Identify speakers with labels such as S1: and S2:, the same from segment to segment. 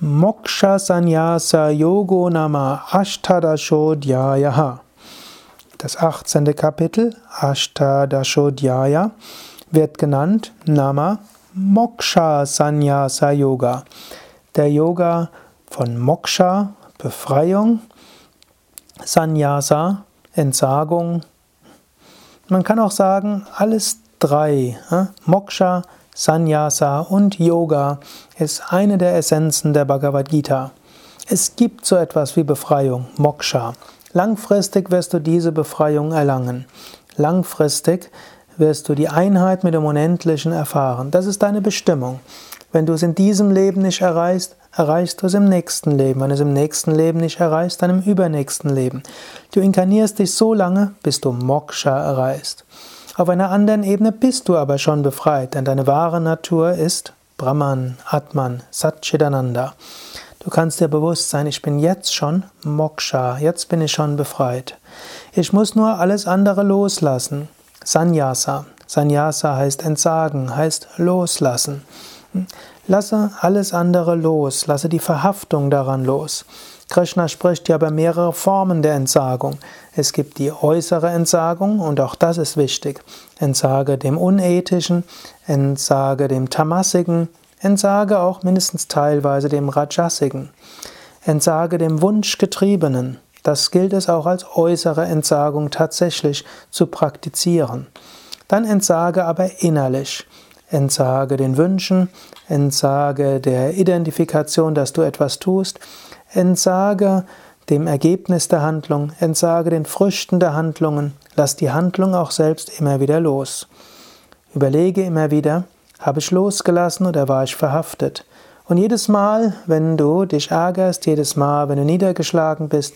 S1: Moksha Sannyasa Yogo Nama Ashtadashodhyaya. Das 18. Kapitel Ashtadashodhyaya wird genannt Nama Moksha Sannyasa Yoga. Der Yoga von Moksha, Befreiung, Sannyasa, Entsagung. Man kann auch sagen, alles drei. Moksha, Sannyasa und Yoga ist eine der Essenzen der Bhagavad Gita. Es gibt so etwas wie Befreiung, Moksha. Langfristig wirst du diese Befreiung erlangen. Langfristig wirst du die Einheit mit dem Unendlichen erfahren. Das ist deine Bestimmung. Wenn du es in diesem Leben nicht erreichst, erreichst du es im nächsten Leben. Wenn du es im nächsten Leben nicht erreichst, dann im übernächsten Leben. Du inkarnierst dich so lange, bis du Moksha erreichst. Auf einer anderen Ebene bist du aber schon befreit, denn deine wahre Natur ist Brahman, Atman, Satchidananda. Du kannst dir bewusst sein, ich bin jetzt schon Moksha, jetzt bin ich schon befreit. Ich muss nur alles andere loslassen. Sannyasa. Sannyasa heißt entsagen, heißt loslassen. Lasse alles andere los, lasse die Verhaftung daran los. Krishna spricht ja über mehrere Formen der Entsagung. Es gibt die äußere Entsagung und auch das ist wichtig. Entsage dem Unethischen, entsage dem Tamasigen, entsage auch mindestens teilweise dem Rajasigen. Entsage dem Wunschgetriebenen. Das gilt es auch als äußere Entsagung tatsächlich zu praktizieren. Dann entsage aber innerlich. Entsage den Wünschen, entsage der Identifikation, dass du etwas tust, Entsage dem Ergebnis der Handlung, entsage den Früchten der Handlungen, lass die Handlung auch selbst immer wieder los. Überlege immer wieder, habe ich losgelassen oder war ich verhaftet? Und jedes Mal, wenn du dich ärgerst, jedes Mal, wenn du niedergeschlagen bist,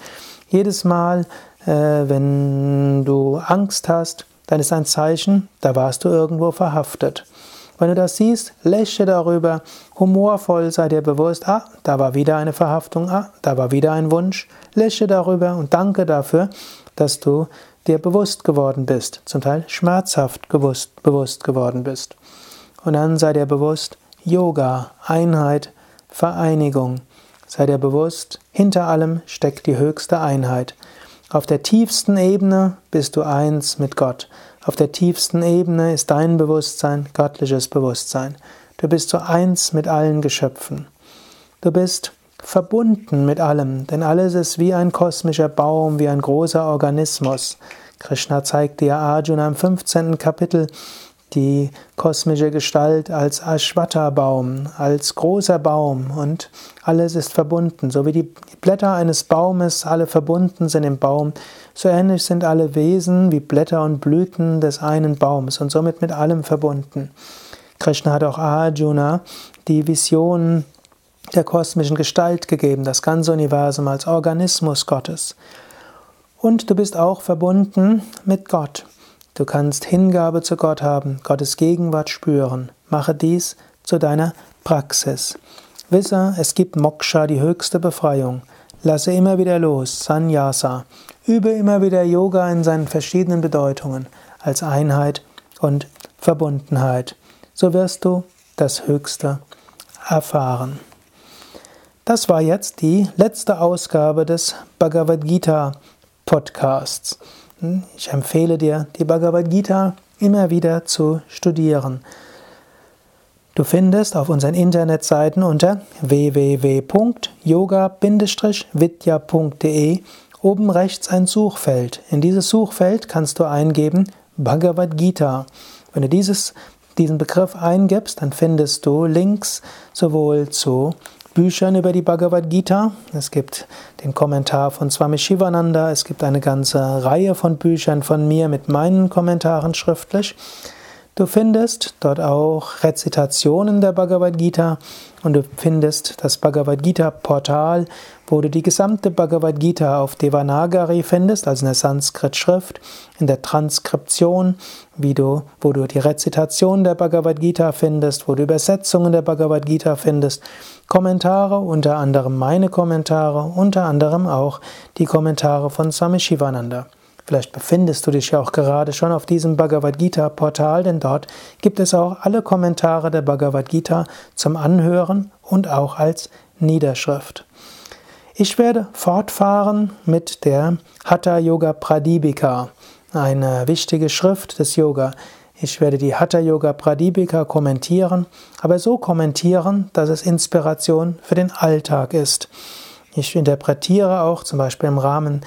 S1: jedes Mal, äh, wenn du Angst hast, dann ist ein Zeichen, da warst du irgendwo verhaftet. Wenn du das siehst, lächle darüber, humorvoll sei dir bewusst, ah, da war wieder eine Verhaftung, ah, da war wieder ein Wunsch, lächle darüber und danke dafür, dass du dir bewusst geworden bist, zum Teil schmerzhaft gewusst, bewusst geworden bist. Und dann sei dir bewusst, Yoga, Einheit, Vereinigung. Sei dir bewusst, hinter allem steckt die höchste Einheit. Auf der tiefsten Ebene bist du eins mit Gott. Auf der tiefsten Ebene ist dein Bewusstsein göttliches Bewusstsein. Du bist so eins mit allen Geschöpfen. Du bist verbunden mit allem, denn alles ist wie ein kosmischer Baum, wie ein großer Organismus. Krishna zeigt dir Arjuna im 15. Kapitel die kosmische Gestalt als Ashwatha-Baum, als großer Baum und alles ist verbunden. So wie die Blätter eines Baumes alle verbunden sind im Baum, so ähnlich sind alle Wesen wie Blätter und Blüten des einen Baums und somit mit allem verbunden. Krishna hat auch Arjuna die Vision der kosmischen Gestalt gegeben, das ganze Universum als Organismus Gottes. Und du bist auch verbunden mit Gott. Du kannst Hingabe zu Gott haben, Gottes Gegenwart spüren. Mache dies zu deiner Praxis. Wisse, es gibt Moksha, die höchste Befreiung. Lasse immer wieder los, Sannyasa. Übe immer wieder Yoga in seinen verschiedenen Bedeutungen als Einheit und Verbundenheit. So wirst du das Höchste erfahren. Das war jetzt die letzte Ausgabe des Bhagavad Gita Podcasts. Ich empfehle dir, die Bhagavad Gita immer wieder zu studieren. Du findest auf unseren Internetseiten unter www.yoga-vidya.de oben rechts ein Suchfeld. In dieses Suchfeld kannst du eingeben Bhagavad Gita. Wenn du dieses, diesen Begriff eingibst, dann findest du Links sowohl zu Büchern über die Bhagavad Gita. Es gibt den Kommentar von Swami Shivananda. Es gibt eine ganze Reihe von Büchern von mir mit meinen Kommentaren schriftlich. Du findest dort auch Rezitationen der Bhagavad Gita und du findest das Bhagavad Gita Portal, wo du die gesamte Bhagavad Gita auf Devanagari findest, also in der Sanskrit-Schrift, in der Transkription, wie du, wo du die Rezitation der Bhagavad Gita findest, wo du Übersetzungen der Bhagavad Gita findest, Kommentare, unter anderem meine Kommentare, unter anderem auch die Kommentare von Swami Shivananda. Vielleicht befindest du dich ja auch gerade schon auf diesem Bhagavad Gita Portal, denn dort gibt es auch alle Kommentare der Bhagavad Gita zum Anhören und auch als Niederschrift. Ich werde fortfahren mit der Hatha Yoga Pradipika, eine wichtige Schrift des Yoga. Ich werde die Hatha Yoga Pradipika kommentieren, aber so kommentieren, dass es Inspiration für den Alltag ist. Ich interpretiere auch zum Beispiel im Rahmen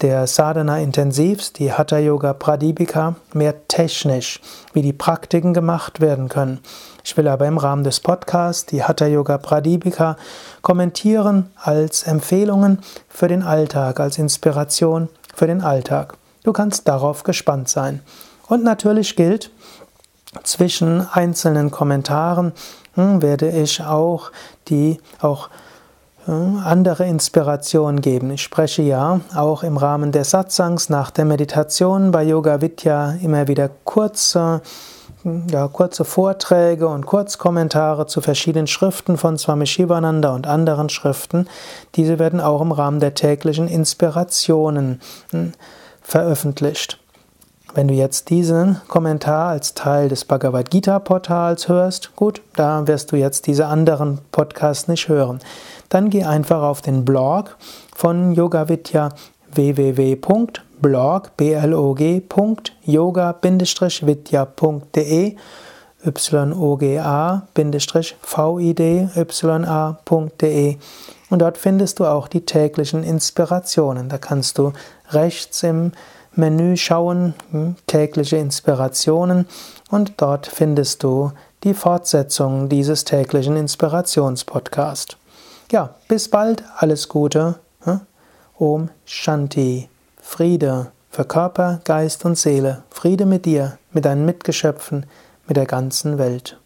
S1: der Sadhana Intensivs, die Hatha Yoga Pradipika, mehr technisch, wie die Praktiken gemacht werden können. Ich will aber im Rahmen des Podcasts die Hatha Yoga Pradipika kommentieren als Empfehlungen für den Alltag, als Inspiration für den Alltag. Du kannst darauf gespannt sein. Und natürlich gilt, zwischen einzelnen Kommentaren hm, werde ich auch die auch andere Inspiration geben. Ich spreche ja auch im Rahmen der Satsangs nach der Meditation bei Yoga Vidya immer wieder kurze, ja, kurze Vorträge und Kurzkommentare zu verschiedenen Schriften von Swami Shivananda und anderen Schriften. Diese werden auch im Rahmen der täglichen Inspirationen hm, veröffentlicht. Wenn du jetzt diesen Kommentar als Teil des Bhagavad Gita Portals hörst, gut, da wirst du jetzt diese anderen Podcasts nicht hören. Dann geh einfach auf den Blog von Yoga Vidya www.blog.yoga-vidya.de yoga-vidya.de und dort findest du auch die täglichen Inspirationen. Da kannst du rechts im Menü schauen, hm, tägliche Inspirationen und dort findest du die Fortsetzung dieses täglichen Inspirationspodcasts. Ja, bis bald, alles Gute. Hm? Om Shanti, Friede für Körper, Geist und Seele, Friede mit dir, mit deinen Mitgeschöpfen, mit der ganzen Welt.